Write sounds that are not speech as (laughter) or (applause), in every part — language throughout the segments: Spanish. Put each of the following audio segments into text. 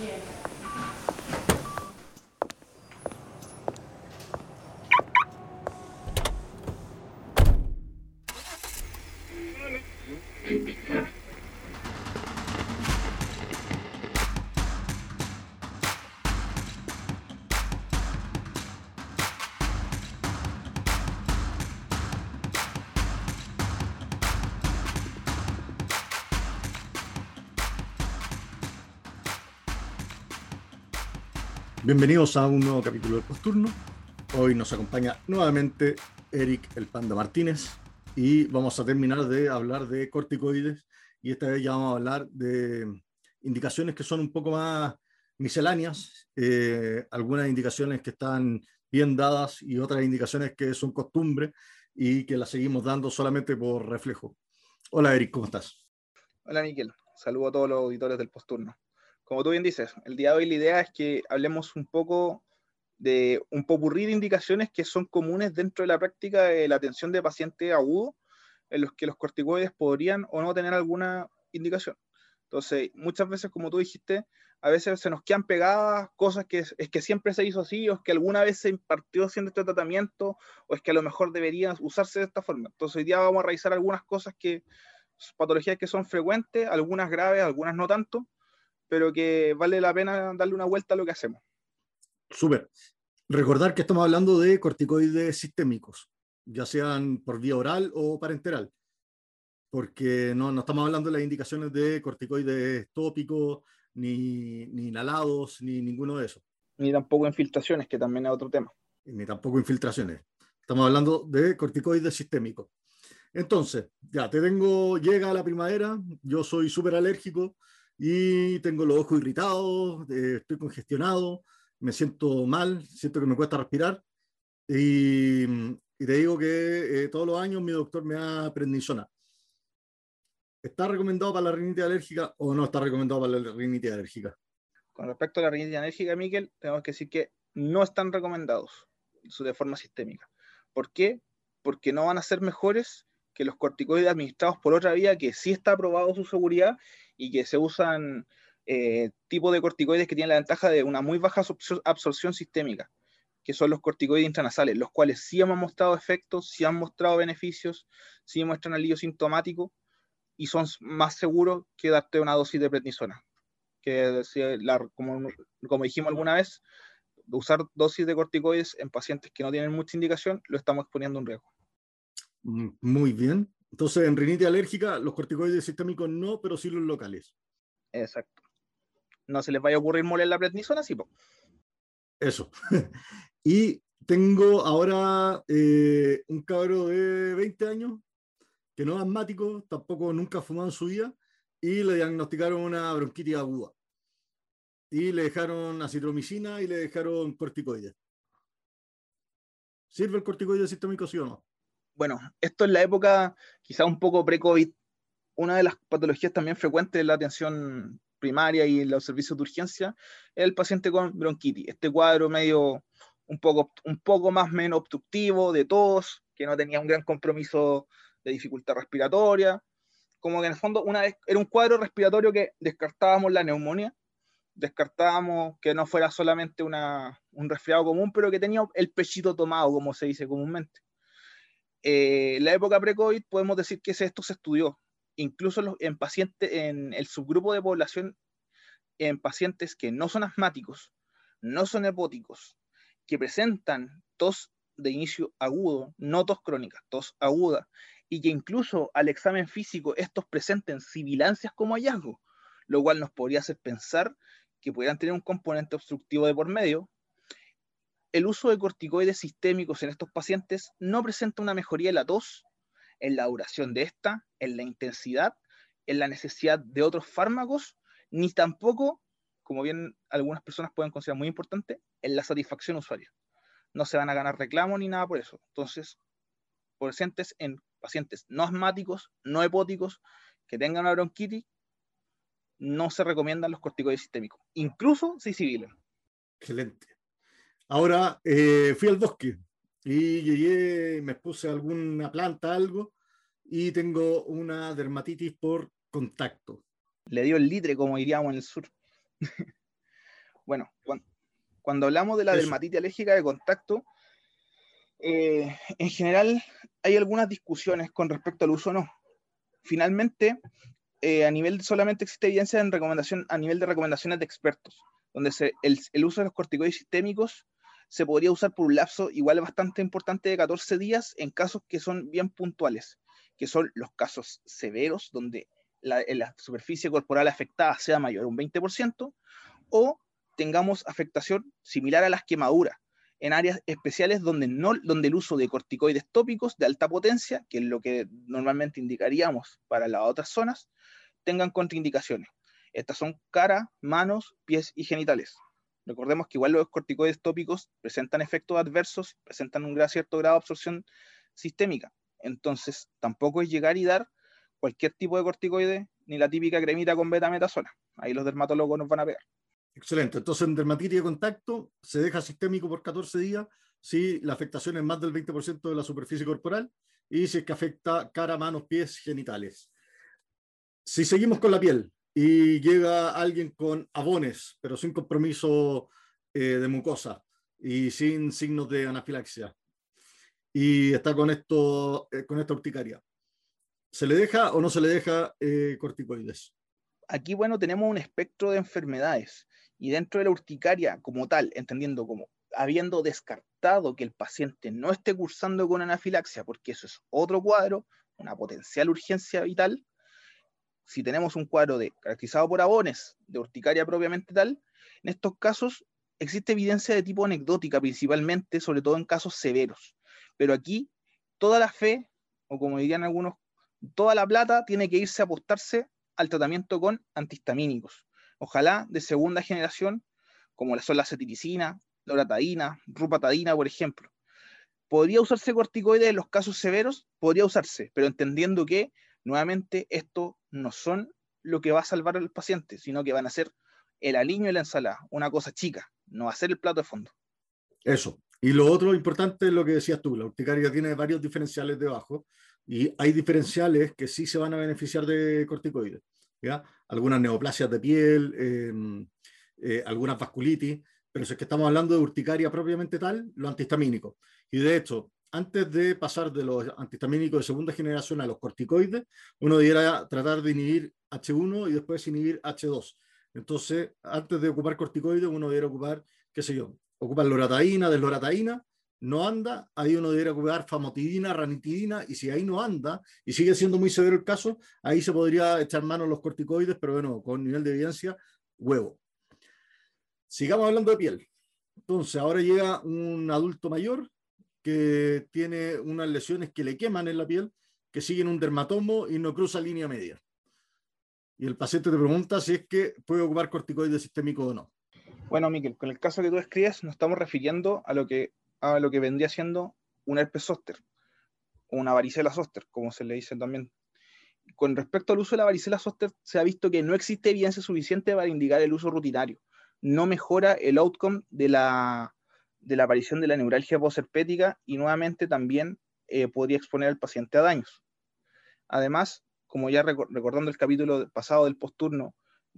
Bien. Bienvenidos a un nuevo capítulo del Posturno. Hoy nos acompaña nuevamente Eric el Panda Martínez y vamos a terminar de hablar de corticoides y esta vez ya vamos a hablar de indicaciones que son un poco más misceláneas, eh, algunas indicaciones que están bien dadas y otras indicaciones que son costumbre y que las seguimos dando solamente por reflejo. Hola Eric, ¿cómo estás? Hola Miquel, saludo a todos los auditores del Posturno como tú bien dices, el día de hoy la idea es que hablemos un poco de un popurrí de indicaciones que son comunes dentro de la práctica de la atención de pacientes agudos, en los que los corticoides podrían o no tener alguna indicación. Entonces, muchas veces, como tú dijiste, a veces se nos quedan pegadas cosas que es, que siempre se hizo así, o es que alguna vez se impartió haciendo este tratamiento, o es que a lo mejor debería usarse de esta forma. Entonces, hoy día vamos a revisar algunas cosas que, patologías que son frecuentes, algunas graves, algunas no tanto, pero que vale la pena darle una vuelta a lo que hacemos. Súper. Recordar que estamos hablando de corticoides sistémicos, ya sean por vía oral o parenteral, porque no, no estamos hablando de las indicaciones de corticoides tópicos, ni, ni inhalados, ni ninguno de esos. Ni tampoco infiltraciones, que también es otro tema. Ni tampoco infiltraciones. Estamos hablando de corticoides sistémicos. Entonces, ya te tengo, llega la primavera, yo soy súper alérgico, y tengo los ojos irritados, eh, estoy congestionado, me siento mal, siento que me cuesta respirar y, y te digo que eh, todos los años mi doctor me da prednisona. ¿Está recomendado para la rinitis alérgica o no está recomendado para la rinitis alérgica? Con respecto a la rinitis alérgica, Miguel, tenemos que decir que no están recomendados de forma sistémica. ¿Por qué? Porque no van a ser mejores que los corticoides administrados por otra vía que sí está aprobado su seguridad y que se usan eh, tipos de corticoides que tienen la ventaja de una muy baja absorción sistémica, que son los corticoides intranasales, los cuales sí hemos mostrado efectos, sí han mostrado beneficios, sí muestran alivio sintomático y son más seguros que darte una dosis de prednisona. Que como, como dijimos alguna vez, usar dosis de corticoides en pacientes que no tienen mucha indicación lo estamos exponiendo a un riesgo. Mm, muy bien. Entonces, en rinitis alérgica, los corticoides sistémicos no, pero sí los locales. Exacto. No se les vaya a ocurrir moler la prednisona, sí, po. Eso. (laughs) y tengo ahora eh, un cabro de 20 años que no es asmático, tampoco nunca ha fumado en su vida, y le diagnosticaron una bronquitis aguda. Y le dejaron acitromicina y le dejaron corticoides. ¿Sirve el corticoide sistémico, sí o no? Bueno, esto es la época quizá un poco pre-COVID. Una de las patologías también frecuentes de la atención primaria y en los servicios de urgencia es el paciente con bronquitis. Este cuadro medio un poco, un poco más menos obstructivo, de tos, que no tenía un gran compromiso de dificultad respiratoria. Como que en el fondo una vez, era un cuadro respiratorio que descartábamos la neumonía, descartábamos que no fuera solamente una, un resfriado común, pero que tenía el pechito tomado, como se dice comúnmente. Eh, la época pre-COVID podemos decir que esto se estudió, incluso en pacientes, en el subgrupo de población, en pacientes que no son asmáticos, no son hepóticos, que presentan tos de inicio agudo, no tos crónica, tos aguda, y que incluso al examen físico estos presenten sibilancias como hallazgo, lo cual nos podría hacer pensar que pudieran tener un componente obstructivo de por medio, el uso de corticoides sistémicos en estos pacientes no presenta una mejoría en la tos, en la duración de esta, en la intensidad, en la necesidad de otros fármacos, ni tampoco, como bien algunas personas pueden considerar muy importante, en la satisfacción usuaria. No se van a ganar reclamos ni nada por eso. Entonces, presentes en pacientes no asmáticos, no hepóticos, que tengan una bronquitis, no se recomiendan los corticoides sistémicos, incluso si civiles. Excelente. Ahora eh, fui al bosque y llegué, me puse alguna planta, algo, y tengo una dermatitis por contacto. Le dio el litre, como diríamos en el sur. (laughs) Bueno, cuando, hablamos de la dermatitis alérgica de contacto, eh, en general hay algunas discusiones con respecto al uso o no. Finalmente, eh, a nivel solamente existe evidencia en recomendación, a nivel de recomendaciones de expertos, donde el, uso de los corticoides sistémicos se podría usar por un lapso igual bastante importante de 14 días en casos que son bien puntuales, que son los casos severos, donde la, superficie corporal afectada sea mayor un 20%, o tengamos afectación similar a las quemaduras, en áreas especiales donde, no, donde el uso de corticoides tópicos de alta potencia, que es lo que normalmente indicaríamos para las otras zonas, tengan contraindicaciones. Estas son cara, manos, pies y genitales. Recordemos que igual los corticoides tópicos presentan efectos adversos, presentan un cierto grado de absorción sistémica. Entonces, tampoco es llegar y dar cualquier tipo de corticoide, ni la típica cremita con betametasona. Ahí los dermatólogos nos van a pegar. Excelente. Entonces, en dermatitis de contacto se deja sistémico por 14 días si la afectación es más del 20% de la superficie corporal y si es que afecta cara, manos, pies, genitales. Si seguimos con la piel y llega alguien con abones, pero sin compromiso eh, de mucosa y sin signos de anafilaxia, y está con, esto, eh, con esta urticaria, ¿se le deja o no se le deja eh, corticoides? Aquí, bueno, tenemos un espectro de enfermedades y dentro de la urticaria como tal, entendiendo como habiendo descartado que el paciente no esté cursando con anafilaxia, porque eso es otro cuadro, una potencial urgencia vital, si tenemos un cuadro de, caracterizado por abones de urticaria propiamente tal, en estos casos existe evidencia de tipo anecdótica principalmente, sobre todo en casos severos. Pero aquí toda la fe, o como dirían algunos, toda la plata tiene que irse a apostarse al tratamiento con antihistamínicos ojalá de segunda generación, como son la cetiricina, loratadina, rupatadina, por ejemplo. ¿Podría usarse corticoides en los casos severos? Podría usarse, pero entendiendo que, nuevamente, esto no son lo que va a salvar al paciente, sino que van a ser el aliño y la ensalada, una cosa chica, no va a ser el plato de fondo. Eso. Y lo otro importante es lo que decías tú, la urticaria tiene varios diferenciales debajo y hay diferenciales que sí se van a beneficiar de corticoides algunas neoplasias de piel, em, eh, algunas vasculitis, pero si es que estamos hablando de urticaria propiamente tal, lo antihistamínico. Y de hecho, antes de pasar de los antihistamínicos de segunda generación a los corticoides, uno debiera tratar de inhibir H1 y después inhibir H2. Entonces, antes de ocupar corticoides, uno debiera ocupar, qué sé yo, ocupar loratadina, deslorataína no anda, ahí uno debería ocupar famotidina, ranitidina, y si ahí no anda, y sigue siendo muy severo el caso, ahí se podría echar mano los corticoides, pero bueno, con nivel de evidencia, huevo. Sigamos hablando de piel. Entonces, ahora llega un adulto mayor que tiene unas lesiones que le queman en la piel, que siguen un dermatomo y no cruza línea media. Y el paciente te pregunta si es que puede ocupar corticoides sistémicos o no. Bueno, Miquel, con el caso que tú escribes, nos estamos refiriendo a lo que a lo que vendría siendo un herpes zóster, o una varicela zóster, como se le dice también. Con respecto al uso de la varicela zóster, se ha visto que no existe evidencia suficiente para indicar el uso rutinario. No mejora el outcome de la, de la aparición de la neuralgia postherpética y nuevamente también eh, podría exponer al paciente a daños. Además, como ya recordando el capítulo pasado del posturno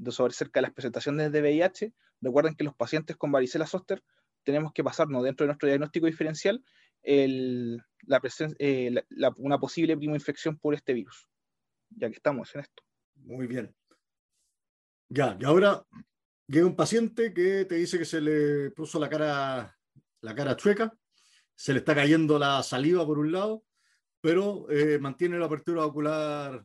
sobre cerca de las presentaciones de VIH, recuerden que los pacientes con varicela zóster tenemos que pasarnos dentro de nuestro diagnóstico diferencial la eh, una posible infección por este virus, ya que estamos en esto. Muy bien. Ya, y ahora llega un paciente que te dice que se le puso la cara, la cara chueca, se le está cayendo la saliva por un lado, pero eh, mantiene la apertura ocular,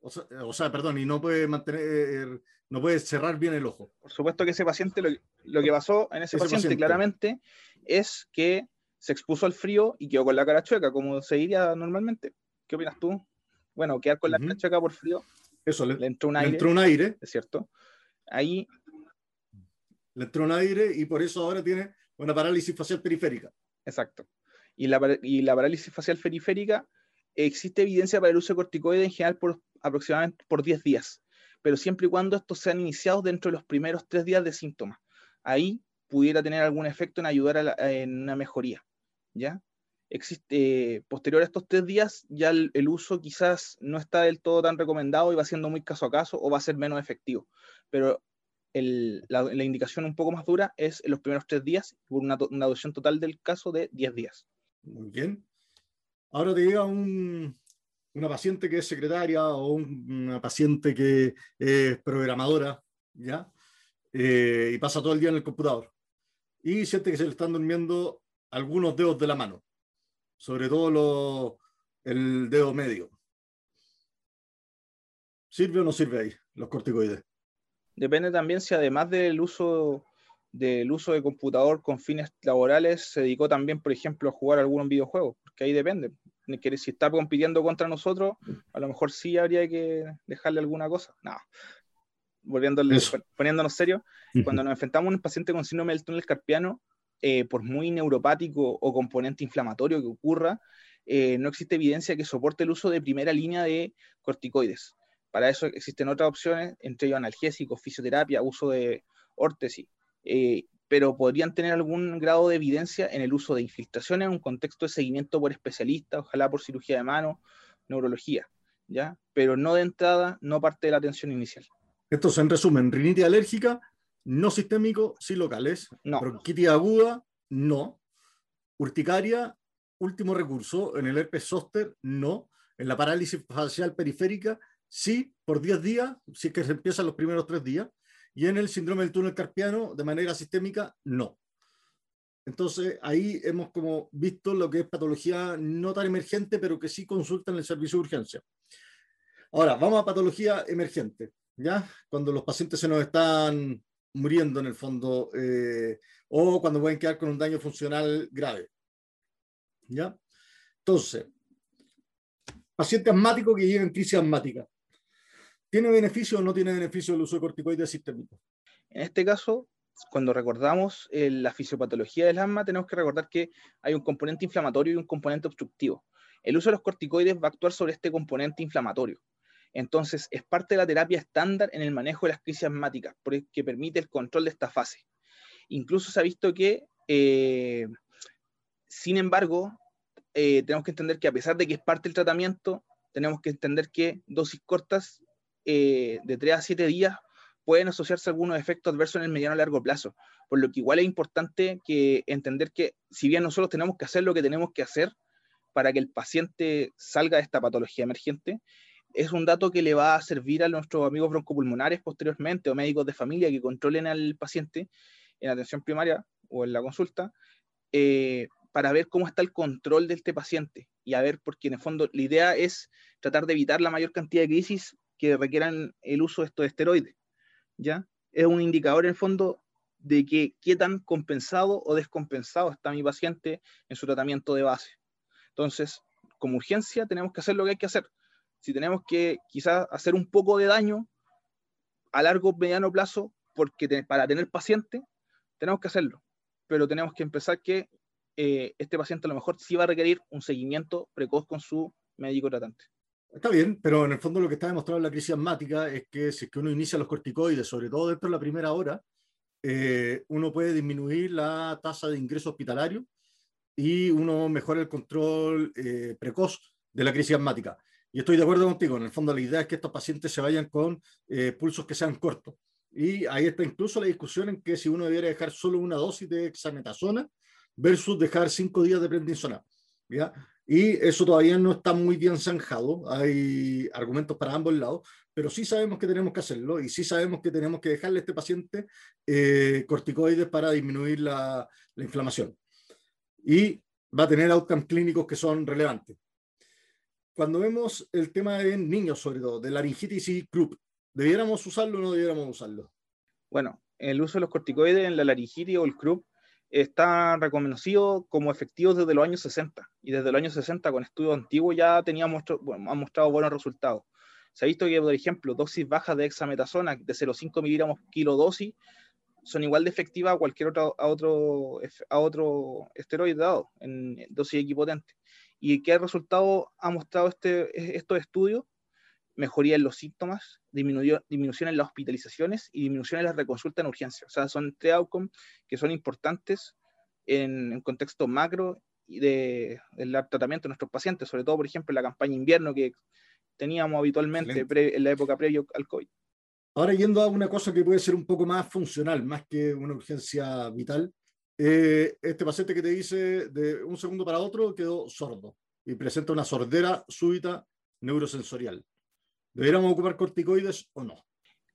o sea, perdón, y no puede mantener no puedes cerrar bien el ojo. Por supuesto que ese paciente, lo, que pasó en ese, paciente, claramente es que se expuso al frío y quedó con la cara chueca, como se diría normalmente. ¿Qué opinas tú? Bueno, quedar con la cara chueca por frío. Eso, le, entró un aire. entró un aire. Es cierto. Ahí. Le entró un aire y por eso ahora tiene una parálisis facial periférica. Exacto. Y la, y la parálisis facial periférica, existe evidencia para el uso de corticoides en general por aproximadamente por 10 días pero siempre y cuando estos sean iniciados dentro de los primeros tres días de síntomas. Ahí pudiera tener algún efecto en ayudar a en una mejoría. ¿ya? Existe, posterior a estos tres días, ya el, uso quizás no está del todo tan recomendado y va siendo muy caso a caso o va a ser menos efectivo. Pero la, indicación un poco más dura es en los primeros tres días, por una, una duración total del caso de 10 días. Muy bien. Ahora te llega un, una paciente que es secretaria o una paciente que es programadora, ¿ya? Eh, y pasa todo el día en el computador. Y siente que se le están durmiendo algunos dedos de la mano, sobre todo el dedo medio. ¿Sirve o no sirve ahí los corticoides? Depende también si además del uso del uso de computador con fines laborales se dedicó también, por ejemplo, a jugar algún videojuego, porque ahí depende. Si está compitiendo contra nosotros, a lo mejor sí habría que dejarle alguna cosa. No. Volviendo, poniéndonos serio, cuando nos enfrentamos a un paciente con síndrome del túnel carpiano, eh, por muy neuropático o componente inflamatorio que ocurra, eh, no existe evidencia que soporte el uso de primera línea de corticoides. Para eso existen otras opciones, entre ellos analgésicos, fisioterapia, uso de órtesis, eh, pero podrían tener algún grado de evidencia en el uso de infiltración en un contexto de seguimiento por especialistas, ojalá por cirugía de mano, neurología, ¿ya? Pero no de entrada, no parte de la atención inicial. Entonces, en resumen, rinitis alérgica, no sistémico, sí locales. No. Bronquitis aguda, no. Urticaria, último recurso. En el herpes zóster, no. En la parálisis facial periférica, Sí, por 10 días, si es que se empiezan los primeros 3 días, y en el síndrome del túnel carpiano, de manera sistémica, no. Entonces, ahí hemos como visto lo que es patología no tan emergente, pero que sí consulta en el servicio de urgencia. Ahora, vamos a patología emergente, ¿ya? Cuando los pacientes se nos están muriendo en el fondo, eh, o cuando pueden quedar con un daño funcional grave, ¿ya? Entonces, paciente asmático que llega en crisis asmática. ¿Tiene beneficio o no tiene beneficio el uso de corticoides sistémicos? En este caso, cuando recordamos eh, la fisiopatología del asma, tenemos que recordar que hay un componente inflamatorio y un componente obstructivo. El uso de los corticoides va a actuar sobre este componente inflamatorio. Entonces, es parte de la terapia estándar en el manejo de las crisis asmáticas, porque permite el control de esta fase. Incluso se ha visto que, eh, sin embargo, eh, tenemos que entender que a pesar de que es parte del tratamiento, tenemos que entender que dosis cortas eh, de 3 a 7 días pueden asociarse algunos efectos adversos en el mediano a largo plazo. Por lo que igual es importante que entender que si bien nosotros tenemos que hacer lo que tenemos que hacer para que el paciente salga de esta patología emergente, es un dato que le va a servir a nuestros amigos broncopulmonares posteriormente o médicos de familia que controlen al paciente en atención primaria o en la consulta eh, para ver cómo está el control de este paciente y a ver, porque en el fondo la idea es tratar de evitar la mayor cantidad de crisis que requieran el uso de estos esteroides. ¿ya? Es un indicador en el fondo de que qué tan compensado o descompensado está mi paciente en su tratamiento de base. Entonces, como urgencia tenemos que hacer lo que hay que hacer. Si tenemos que quizás hacer un poco de daño a largo mediano plazo, porque para tener paciente, tenemos que hacerlo. Pero tenemos que empezar que eh, este paciente a lo mejor sí va a requerir un seguimiento precoz con su médico tratante. Está bien, pero en el fondo lo que está demostrado en la crisis asmática es que si es que uno inicia los corticoides, sobre todo dentro de la primera hora, eh, uno puede disminuir la tasa de ingreso hospitalario y uno mejora el control eh, precoz de la crisis asmática. Y estoy de acuerdo contigo, en el fondo la idea es que estos pacientes se vayan con eh, pulsos que sean cortos. Y ahí está incluso la discusión en que si uno debiera dejar solo una dosis de exametasona versus dejar cinco días de prednisona. ¿ya? Y eso todavía no está muy bien zanjado, hay argumentos para ambos lados, pero sí sabemos que tenemos que hacerlo y sí sabemos que tenemos que dejarle a este paciente eh, corticoides para disminuir la, la, inflamación. Y va a tener outcomes clínicos que son relevantes. Cuando vemos el tema de niños, sobre todo, de laringitis y croup, ¿debiéramos usarlo o no debiéramos usarlo? Bueno, el uso de los corticoides en la laringitis o el croup está reconocido como efectivo desde los años 60 y desde los años 60 con estudios antiguos ya bueno, han mostrado buenos resultados. Se ha visto que, por ejemplo, dosis bajas de hexametasona de 0,5 miligramos kilo dosis son igual de efectivas a cualquier otro, a otro, a otro esteroide dado en dosis equipotente. ¿Y qué resultado ha mostrado este, estos estudios? Mejoría en los síntomas, disminución en las hospitalizaciones y disminución en las reconsultas en urgencia. O sea, son tres outcomes que son importantes en, en contexto macro y de, del tratamiento de nuestros pacientes, sobre todo, por ejemplo, en la campaña invierno que teníamos habitualmente en la época previa al COVID. Ahora yendo a una cosa que puede ser un poco más funcional, más que una urgencia vital, eh, este paciente que te dice de un segundo para otro quedó sordo y presenta una sordera súbita neurosensorial. ¿Deberíamos ocupar corticoides o no?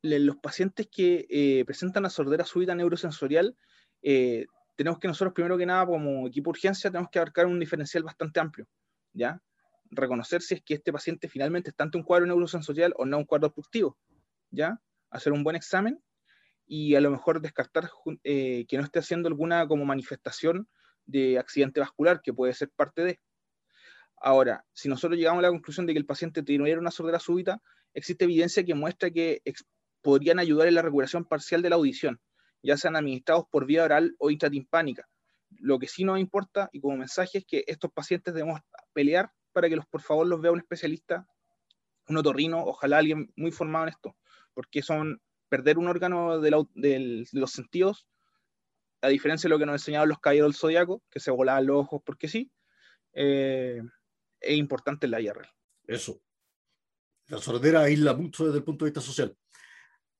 Los pacientes que eh, presentan una sordera súbita neurosensorial, eh, tenemos que nosotros, primero que nada, como equipo de urgencia, tenemos que abarcar un diferencial bastante amplio, ¿ya? Reconocer si es que este paciente finalmente está ante un cuadro neurosensorial o no un cuadro obstructivo, ¿ya? hacer un buen examen y a lo mejor descartar eh, que no esté haciendo alguna como manifestación de accidente vascular, que puede ser parte de. Ahora, si nosotros llegamos a la conclusión de que el paciente tuviera una sordera súbita, existe evidencia que muestra que podrían ayudar en la recuperación parcial de la audición, ya sean administrados por vía oral o intratimpánica. Lo que sí nos importa, y como mensaje, es que estos pacientes debemos pelear para que los, por favor los vea un especialista, un otorrino, ojalá alguien muy formado en esto, porque son perder un órgano de, los sentidos, a diferencia de lo que nos enseñaban los caballeros del zodiaco, que se volaban los ojos porque sí, eh, es importante en la IRL. Eso. La sordera aísla mucho desde el punto de vista social.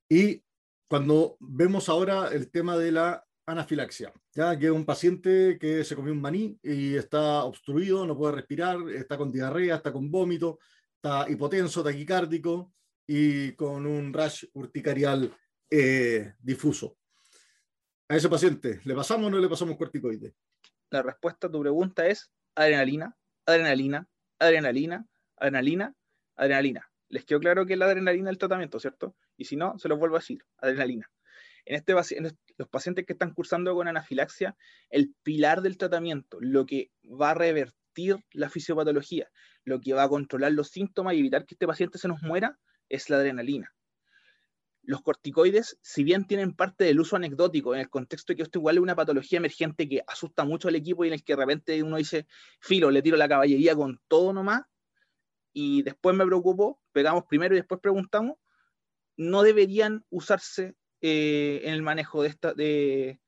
Y cuando vemos ahora el tema de la anafilaxia, ya que es un paciente que se comió un maní y está obstruido, no puede respirar, está con diarrea, está con vómito, está hipotenso, taquicárdico, y con un rash urticarial eh, difuso. A ese paciente, ¿le pasamos o no le pasamos corticoide? La respuesta a tu pregunta es adrenalina, adrenalina, adrenalina, adrenalina, adrenalina. Les quedó claro que es la adrenalina el tratamiento, ¿cierto? Y si no, se los vuelvo a decir, adrenalina. En, este, en los pacientes que están cursando con anafilaxia, el pilar del tratamiento, lo que va a revertir la fisiopatología, lo que va a controlar los síntomas y evitar que este paciente se nos muera, es la adrenalina. Los corticoides, si bien tienen parte del uso anecdótico, en el contexto de que esto igual es una patología emergente que asusta mucho al equipo y en el que de repente uno dice, filo, le tiro la caballería con todo nomás, y después me preocupo, pegamos primero y después preguntamos, no deberían usarse eh, en el manejo de esta, de,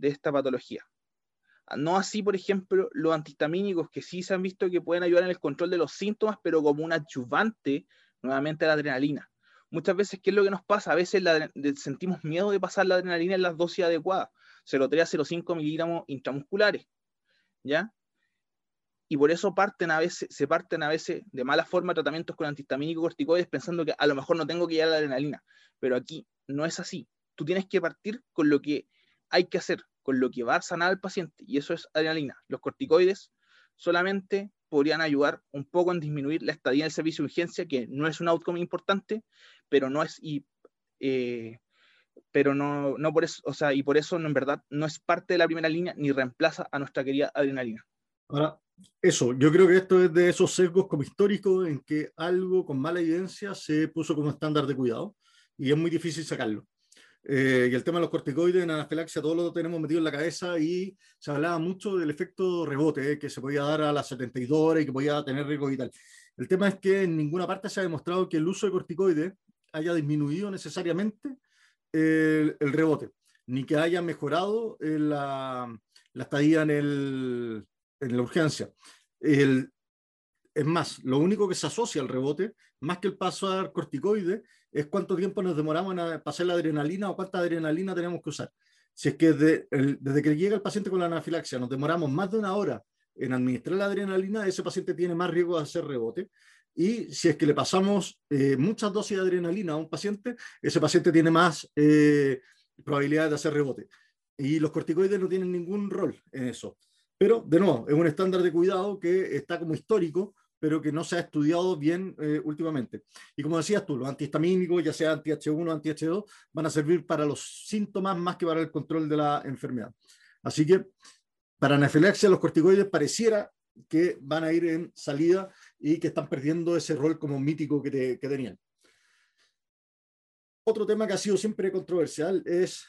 esta patología. No así, por ejemplo, los antihistamínicos que sí se han visto que pueden ayudar en el control de los síntomas, pero como un adyuvante nuevamente la adrenalina. Muchas veces, ¿qué es lo que nos pasa? A veces sentimos miedo de pasar la adrenalina en las dosis adecuadas, 0,3 a 0,5 miligramos intramusculares, ¿ya? Y por eso parten a veces, se parten a veces de mala forma tratamientos con antihistamínicos corticoides pensando que a lo mejor no tengo que llegar a la adrenalina, pero aquí no es así. Tú tienes que partir con lo que hay que hacer, con lo que va a sanar al paciente, y eso es adrenalina. Los corticoides solamente podrían ayudar un poco en disminuir la estadía del servicio de urgencia, que no es un outcome importante, pero no es, y, eh, pero no, no por eso, o sea, y por eso en verdad no es parte de la primera línea ni reemplaza a nuestra querida adrenalina. Ahora, eso, yo creo que esto es de esos sesgos como históricos en que algo con mala evidencia se puso como estándar de cuidado y es muy difícil sacarlo. Eh, y el tema de los corticoides en anafilaxia, todo lo tenemos metido en la cabeza y se hablaba mucho del efecto rebote eh, que se podía dar a las 72 horas y que podía tener riesgo vital. El tema es que en ninguna parte se ha demostrado que el uso de corticoides haya disminuido necesariamente el, rebote, ni que haya mejorado la, la, estadía en, el, en la urgencia. El, es más, lo único que se asocia al rebote, más que el pasar corticoide, es cuánto tiempo nos demoramos en pasar la adrenalina o cuánta adrenalina tenemos que usar. Si es que desde que llega el paciente con la anafilaxia nos demoramos más de una hora en administrar la adrenalina, ese paciente tiene más riesgo de hacer rebote. Y si es que le pasamos eh, muchas dosis de adrenalina a un paciente, ese paciente tiene más eh, probabilidades de hacer rebote. Y los corticoides no tienen ningún rol en eso. Pero, de nuevo, es un estándar de cuidado que está como histórico, pero que no se ha estudiado bien eh, últimamente. Y como decías tú, los antihistamínicos, ya sea anti-H1 o anti-H2, van a servir para los síntomas más que para el control de la enfermedad. Así que para anafilaxia, los corticoides pareciera que van a ir en salida y que están perdiendo ese rol como mítico que, que tenían. Otro tema que ha sido siempre controversial es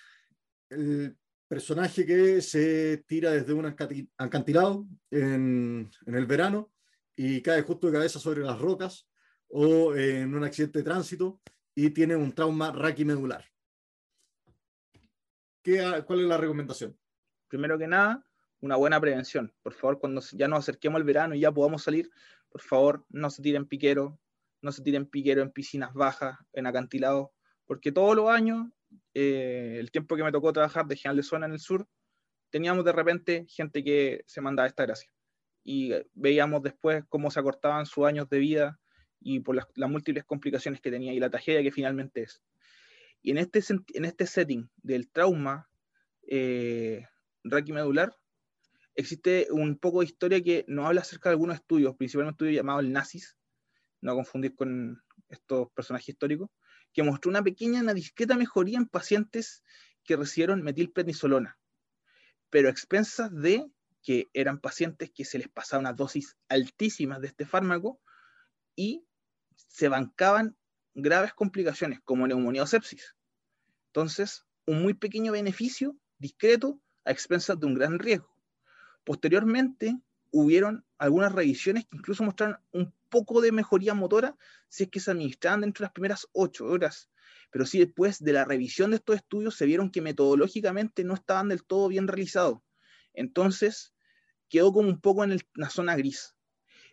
el personaje que se tira desde un acantilado en, en el verano y cae justo de cabeza sobre las rocas o en un accidente de tránsito y tiene un trauma raquimedular. ¿Qué, ¿Cuál es la recomendación? Primero que nada, una buena prevención. Por favor, cuando ya nos acerquemos al verano y ya podamos salir, por favor, no se tiren piquero, no se tiren piquero en piscinas bajas, en acantilados, porque todos los años, eh, el tiempo que me tocó trabajar de general de zona en el sur, teníamos de repente gente que se mandaba esta gracia. Y veíamos después cómo se acortaban sus años de vida y por las, múltiples complicaciones que tenía y la tragedia que finalmente es. Y en este, en este setting del trauma eh, raquimedular, existe un poco de historia que nos habla acerca de algunos estudios, principalmente un estudio llamado el Nazis, no confundir con estos personajes históricos, que mostró una pequeña, una discreta mejoría en pacientes que recibieron metilprednisolona, pero a expensas de que eran pacientes que se les pasaba una dosis altísima de este fármaco y se bancaban graves complicaciones como neumonía o sepsis. Entonces, un muy pequeño beneficio discreto a expensas de un gran riesgo. Posteriormente, hubieron algunas revisiones que incluso mostraron un poco de mejoría motora si es que se administraban dentro de las primeras ocho horas. Pero sí después de la revisión de estos estudios se vieron que metodológicamente no estaban del todo bien realizados. Entonces quedó como un poco en la zona gris.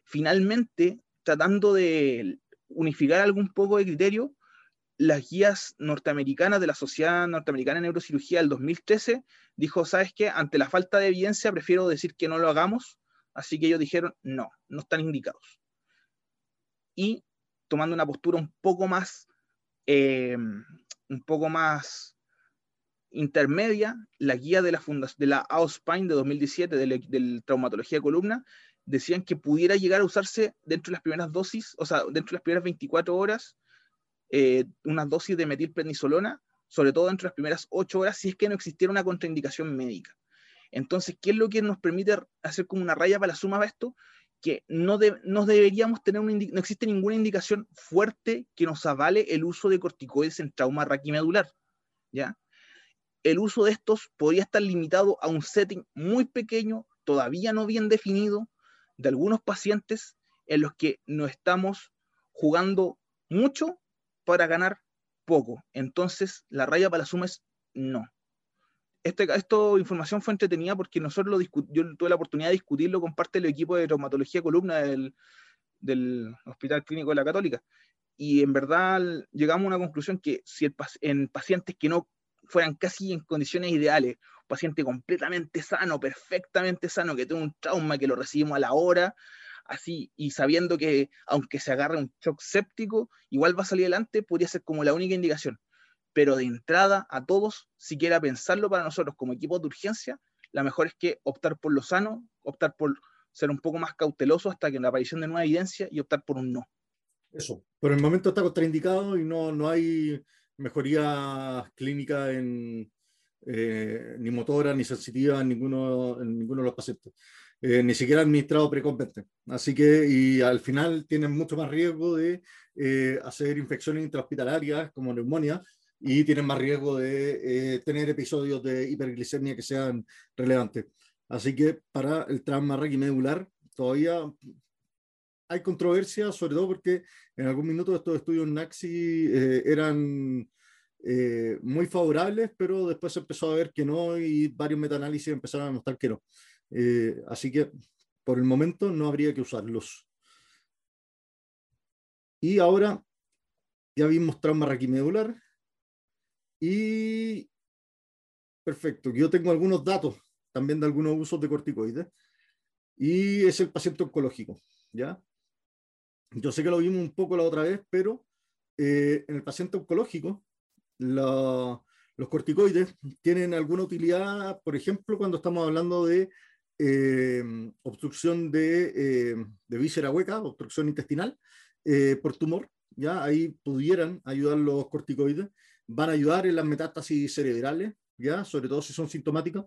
Finalmente, tratando de unificar algún poco de criterio, las guías norteamericanas de la Sociedad Norteamericana de Neurocirugía del 2013 dijo, ¿sabes qué? Ante la falta de evidencia prefiero decir que no lo hagamos, así que ellos dijeron, no, no están indicados. Y tomando una postura un poco más, eh, un poco más intermedia, la guía de la, de la AOSPINE de 2017 de, traumatología columna decían que pudiera llegar a usarse dentro de las primeras dosis, o sea, dentro de las primeras 24 horas, eh, unas dosis de metilprednisolona, sobre todo dentro de las primeras 8 horas, si es que no existiera una contraindicación médica. Entonces, ¿qué es lo que nos permite hacer como una raya para la suma de esto? Que no, deberíamos tener una no existe ninguna indicación fuerte que nos avale el uso de corticoides en trauma raquimedular. ¿ya? El uso de estos podría estar limitado a un setting muy pequeño, todavía no bien definido, de algunos pacientes en los que no estamos jugando mucho para ganar poco. Entonces, la raya para la suma no. Este, esta información fue entretenida porque nosotros lo yo tuve la oportunidad de discutirlo con parte del equipo de traumatología columna del, del Hospital Clínico de la Católica. Y en verdad llegamos a una conclusión que si en pacientes que no fueran casi en condiciones ideales, un paciente completamente sano, perfectamente sano, que tiene un trauma, que lo recibimos a la hora, así, y sabiendo que aunque se agarre un shock séptico, igual va a salir adelante, podría ser como la única indicación. Pero de entrada, a todos, si quiera pensarlo para nosotros como equipo de urgencia, la mejor es que optar por lo sano, optar por ser un poco más cauteloso hasta que la aparición de nueva evidencia y optar por un no. Eso, por el momento está contraindicado y no, no hay mejoría clínica en, eh, ni motora ni sensitiva en ninguno, en ninguno de los pacientes. Eh, ni siquiera administrado precompetente. Así que, y al final tienen mucho más riesgo de eh, hacer infecciones intrahospitalarias como neumonía y tienen más riesgo de eh, tener episodios de hiperglicemia que sean relevantes. Así que para el trauma medular todavía hay controversia, sobre todo porque en algún minuto estos estudios NAXI eran muy favorables, pero después se empezó a ver que no y varios metaanálisis empezaron a mostrar que no. Eh, así que por el momento no habría que usarlos. Y ahora ya vimos trauma raquimedular. Y perfecto, yo tengo algunos datos también de algunos usos de corticoides. Y es el paciente oncológico, ¿ya? Yo sé que lo vimos un poco la otra vez, pero eh, en el paciente oncológico, los corticoides tienen alguna utilidad, por ejemplo, cuando estamos hablando de Em, obstrucción de, em, de, víscera hueca, obstrucción intestinal eh, por tumor, ya ahí pudieran ayudar los corticoides, van a ayudar en las metástasis cerebrales, ya sobre todo si son sintomáticas,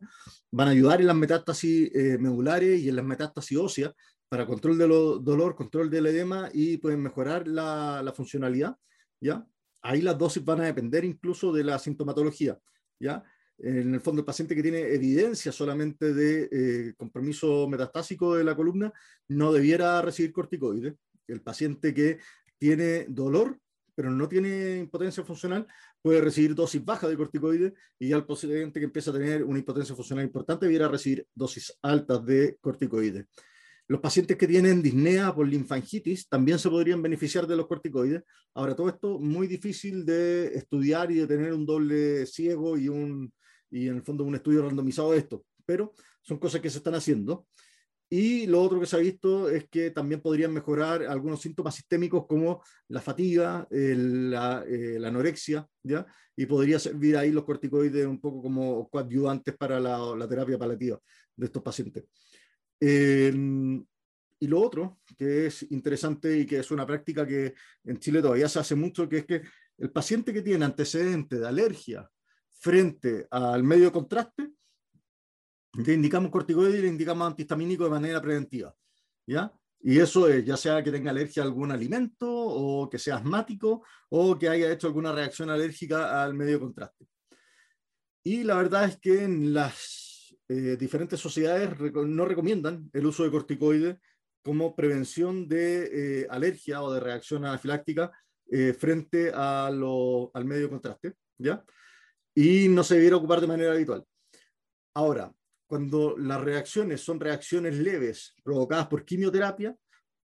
van a ayudar en las metástasis eh, medulares y en las metástasis óseas para control del dolor, control del edema y pueden mejorar la, la funcionalidad, ya ahí las dosis van a depender incluso de la sintomatología, ya en el fondo el paciente que tiene evidencia solamente de eh, compromiso metastásico de la columna no debiera recibir corticoides. El paciente que tiene dolor pero no tiene impotencia funcional puede recibir dosis bajas de corticoides y ya el paciente que empieza a tener una impotencia funcional importante debiera recibir dosis altas de corticoides. Los pacientes que tienen disnea por linfangitis también se podrían beneficiar de los corticoides. Ahora, todo esto muy difícil de estudiar y de tener un doble ciego y, un, y en el fondo un estudio randomizado de esto, pero son cosas que se están haciendo. Y lo otro que se ha visto es que también podrían mejorar algunos síntomas sistémicos como la fatiga, la, eh, la, anorexia, ¿ya? Y podría servir ahí los corticoides un poco como coadyuvantes para la, la terapia paliativa de estos pacientes y lo otro, que es interesante y que es una práctica que en Chile todavía se hace mucho, que es que el paciente que tiene antecedentes de alergia frente al medio de contraste, le indicamos corticoide y le indicamos antihistamínico de manera preventiva. ¿ya? Y eso es ya sea que tenga alergia a algún alimento o que sea asmático o que haya hecho alguna reacción alérgica al medio de contraste. Y la verdad es que en las eh, diferentes sociedades no recomiendan el uso de corticoides como prevención de eh, alergia o de reacción anafiláctica eh, frente a al medio de contraste, ¿ya? Y no se debiera ocupar de manera habitual. Ahora, cuando las reacciones son reacciones leves provocadas por quimioterapia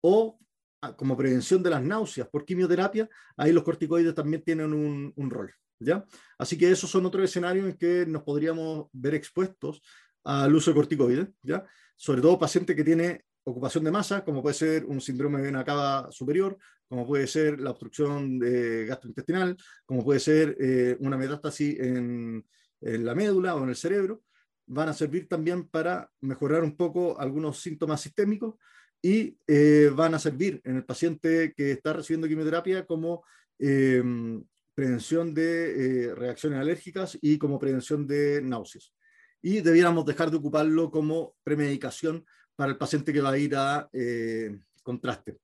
o ah, como prevención de las náuseas por quimioterapia, ahí los corticoides también tienen un, rol. ¿ya? Así que esos son otros escenarios en que nos podríamos ver expuestos al uso de corticoides, ¿ya? sobre todo paciente que tiene ocupación de masa, como puede ser un síndrome de vena cava superior, como puede ser la obstrucción gastrointestinal, como puede ser eh, una metástasis en, la médula o en el cerebro, van a servir también para mejorar un poco algunos síntomas sistémicos y eh, van a servir en el paciente que está recibiendo quimioterapia como em, prevención de eh, reacciones alérgicas y como prevención de náuseas. Y debiéramos dejar de ocuparlo como premedicación para el paciente que va a ir a eh, contraste.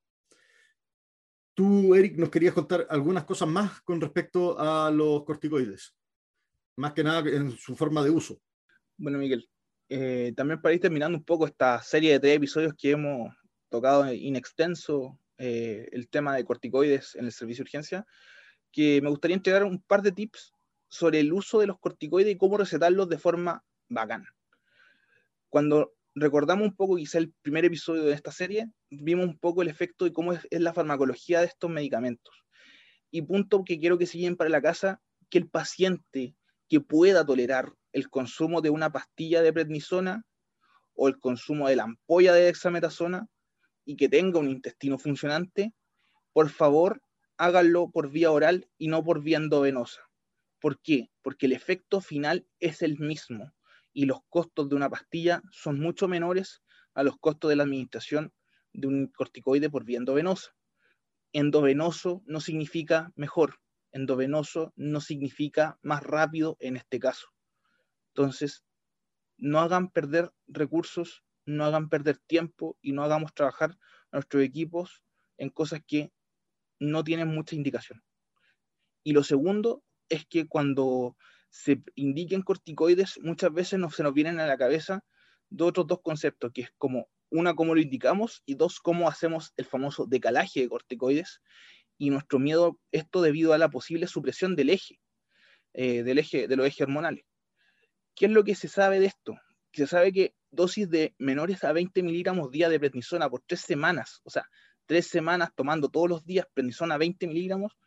Tú, Eric, nos querías contar algunas cosas más con respecto a los corticoides, más que nada en su forma de uso. Bueno, Miguel, eh, también para ir terminando un poco esta serie de tres episodios que hemos tocado in extenso eh, el tema de corticoides en el servicio de urgencia, que me gustaría entregar un par de tips sobre el uso de los corticoides y cómo recetarlos de forma bacán. Cuando recordamos un poco quizá el primer episodio de esta serie, vimos un poco el efecto de cómo es, la farmacología de estos medicamentos. Y punto que quiero que se lleven para la casa, que el paciente que pueda tolerar el consumo de una pastilla de prednisona o el consumo de la ampolla de dexametasona y que tenga un intestino funcionante, por favor háganlo por vía oral y no por vía endovenosa. ¿Por qué? Porque el efecto final es el mismo y los costos de una pastilla son mucho menores a los costos de la administración de un corticoide por vía endovenosa. Endovenoso no significa mejor, endovenoso no significa más rápido en este caso. Entonces, no hagan perder recursos, no hagan perder tiempo y no hagamos trabajar a nuestros equipos en cosas que no tienen mucha indicación. Y lo segundo es que cuando se indiquen corticoides, muchas veces no, se nos vienen a la cabeza de otros dos conceptos, que es como, una, cómo lo indicamos, y dos, cómo hacemos el famoso decalaje de corticoides, y nuestro miedo, esto debido a la posible supresión del eje, eh, del eje, de los ejes hormonales. ¿Qué es lo que se sabe de esto? Se sabe que dosis de menores a 20 miligramos día de prednisona por tres semanas, o sea, tres semanas tomando todos los días prednisona a 20 miligramos,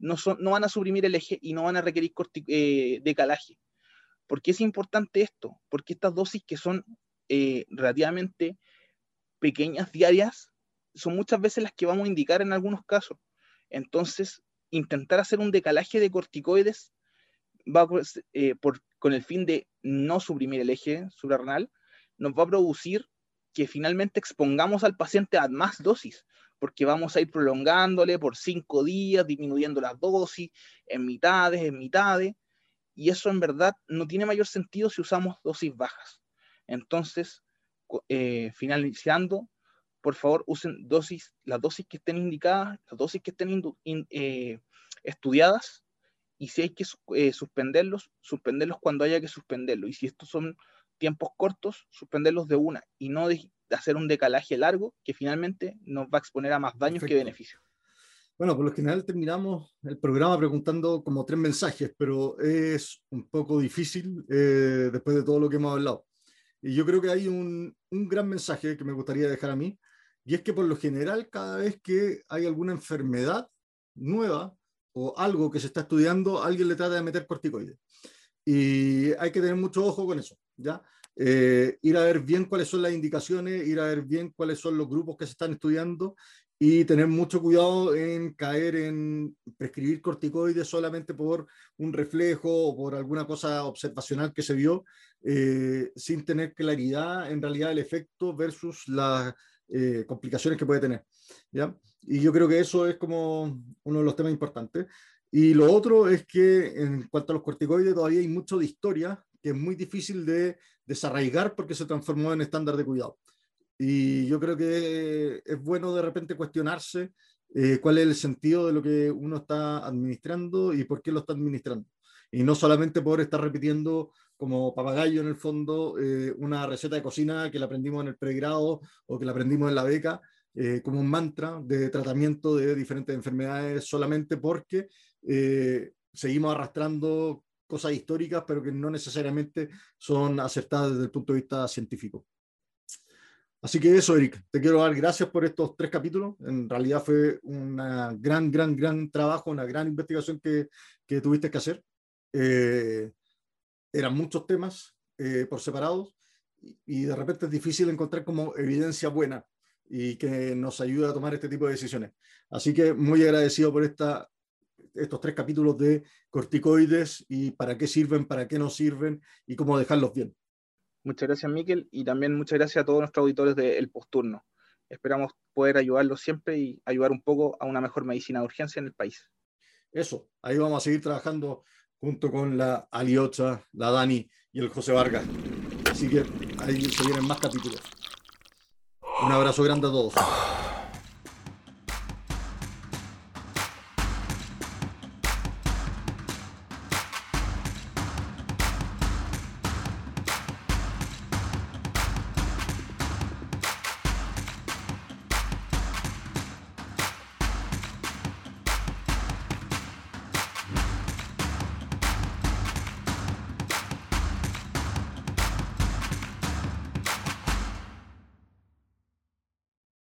no, van a suprimir el eje y no van a requerir eh, decalaje. ¿Por qué es importante esto? Porque estas dosis que son eh, relativamente pequeñas diarias son muchas veces las que vamos a indicar en algunos casos. Entonces, intentar hacer un decalaje de corticoides va eh, con el fin de no suprimir el eje suprarrenal, nos va a producir que finalmente expongamos al paciente a más dosis, porque vamos a ir prolongándole por cinco días, disminuyendo las dosis en mitades, en mitades, y eso en verdad no tiene mayor sentido si usamos dosis bajas. Entonces, eh, finalizando, por favor usen dosis, las dosis que estén indicadas, las dosis que estén eh, estudiadas, y si hay que eh, suspenderlos, suspenderlos cuando haya que suspenderlos. Y si estos son tiempos cortos, suspenderlos de una y no de, hacer un decalaje largo que finalmente nos va a exponer a más daños que beneficios. Bueno, por lo general terminamos el programa preguntando como tres mensajes, pero es un poco difícil eh, después de todo lo que hemos hablado. Y yo creo que hay un, un gran mensaje que me gustaría dejar a mí, y es que por lo general cada vez que hay alguna enfermedad nueva o algo que se está estudiando, alguien le trata de meter corticoides. Y hay que tener mucho ojo con eso, ¿ya? Eh, ir a ver bien cuáles son las indicaciones, ir a ver bien cuáles son los grupos que se están estudiando y tener mucho cuidado en caer en prescribir corticoides solamente por un reflejo o por alguna cosa observacional que se vio, eh, sin tener claridad en realidad el efecto versus las eh, complicaciones que puede tener. ¿ya? Y yo creo que eso es como uno de los temas importantes. Y lo otro es que en cuanto a los corticoides todavía hay mucho de historia que es muy difícil de desarraigar porque se transformó en estándar de cuidado. Y yo creo que es bueno de repente cuestionarse eh, cuál es el sentido de lo que uno está administrando y por qué lo está administrando. Y no solamente por estar repitiendo como papagayo en el fondo eh, una receta de cocina que la aprendimos en el pregrado o que la aprendimos en la beca, eh, como un mantra de tratamiento de diferentes enfermedades solamente porque seguimos arrastrando cosas históricas, pero que no necesariamente son acertadas desde el punto de vista científico. Así que eso, Eric, te quiero dar gracias por estos tres capítulos. En realidad fue un gran, gran, gran trabajo, una gran investigación que, que tuviste que hacer. Eh, eran muchos temas eh, por separados y, de repente es difícil encontrar como evidencia buena y que nos ayude a tomar este tipo de decisiones. Así que muy agradecido por esta, estos tres capítulos de corticoides y para qué sirven, para qué no sirven y cómo dejarlos bien. Muchas gracias, Miquel, y también muchas gracias a todos nuestros auditores del Posturno. Esperamos poder ayudarlos siempre y ayudar un poco a una mejor medicina de urgencia en el país. Eso, ahí vamos a seguir trabajando junto con la Aliocha, la Dani y el José Vargas. Así que ahí se vienen más capítulos. Un abrazo grande a todos.